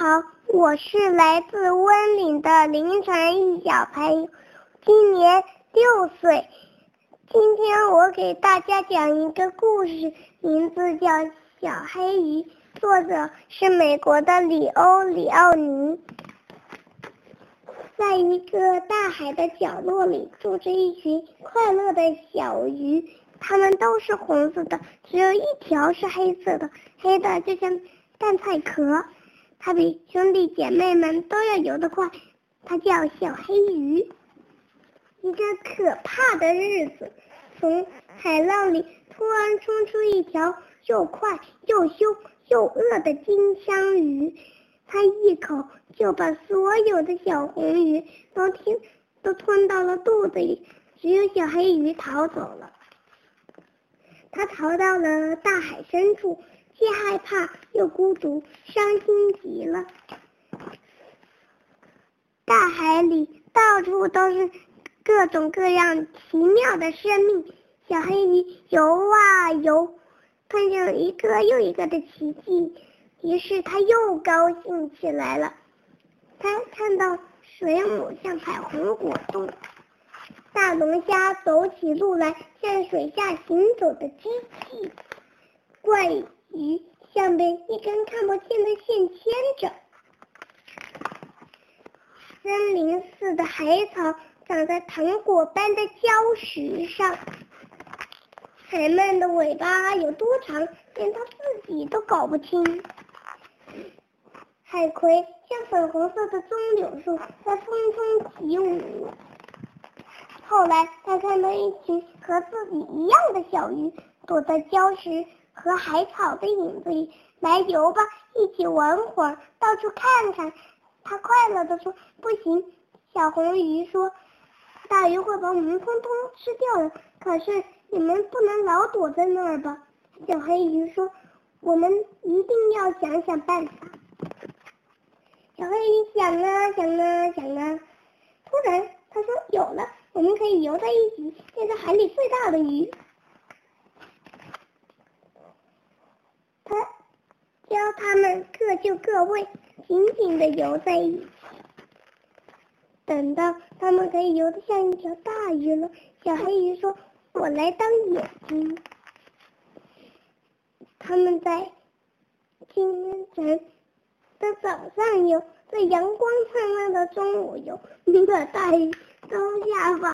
好，我是来自温岭的林晨一小朋友，今年六岁。今天我给大家讲一个故事，名字叫《小黑鱼》，作者是美国的里欧里奥尼。在一个大海的角落里，住着一群快乐的小鱼，它们都是红色的，只有一条是黑色的，黑的就像蛋菜壳。它比兄弟姐妹们都要游得快，它叫小黑鱼。一个可怕的日子，从海浪里突然冲出一条又快又凶又饿的金枪鱼，它一口就把所有的小红鱼都吞都吞到了肚子里，只有小黑鱼逃走了。它逃到了大海深处。既害怕又孤独，伤心极了。大海里到处都是各种各样奇妙的生命。小黑鱼游啊游，看见了一个又一个的奇迹，于是他又高兴起来了。他看到水母像彩虹果冻，大龙虾走起路来像水下行走的机器，怪。鱼像被一根看不见的线牵着，森林似的海草长在糖果般的礁石上，海鳗的尾巴有多长，连它自己都搞不清。海葵像粉红色的棕柳树，在风中起舞。后来，他看到一群和自己一样的小鱼，躲在礁石。和海草的影子里来游吧，一起玩会儿，到处看看。他快乐地说：“不行。”小红鱼说：“大鱼会把我们通通吃掉的。”可是你们不能老躲在那儿吧？小黑鱼说：“我们一定要想想办法。”小黑鱼想啊想啊想啊，突然他说：“有了，我们可以游在一起，变成海里最大的鱼。”教他们各就各位，紧紧的游在一起。等到他们可以游得像一条大鱼了，小黑鱼说：“我来当眼睛。”他们在清晨的早上游，在阳光灿烂的中午游，把大鱼都吓跑。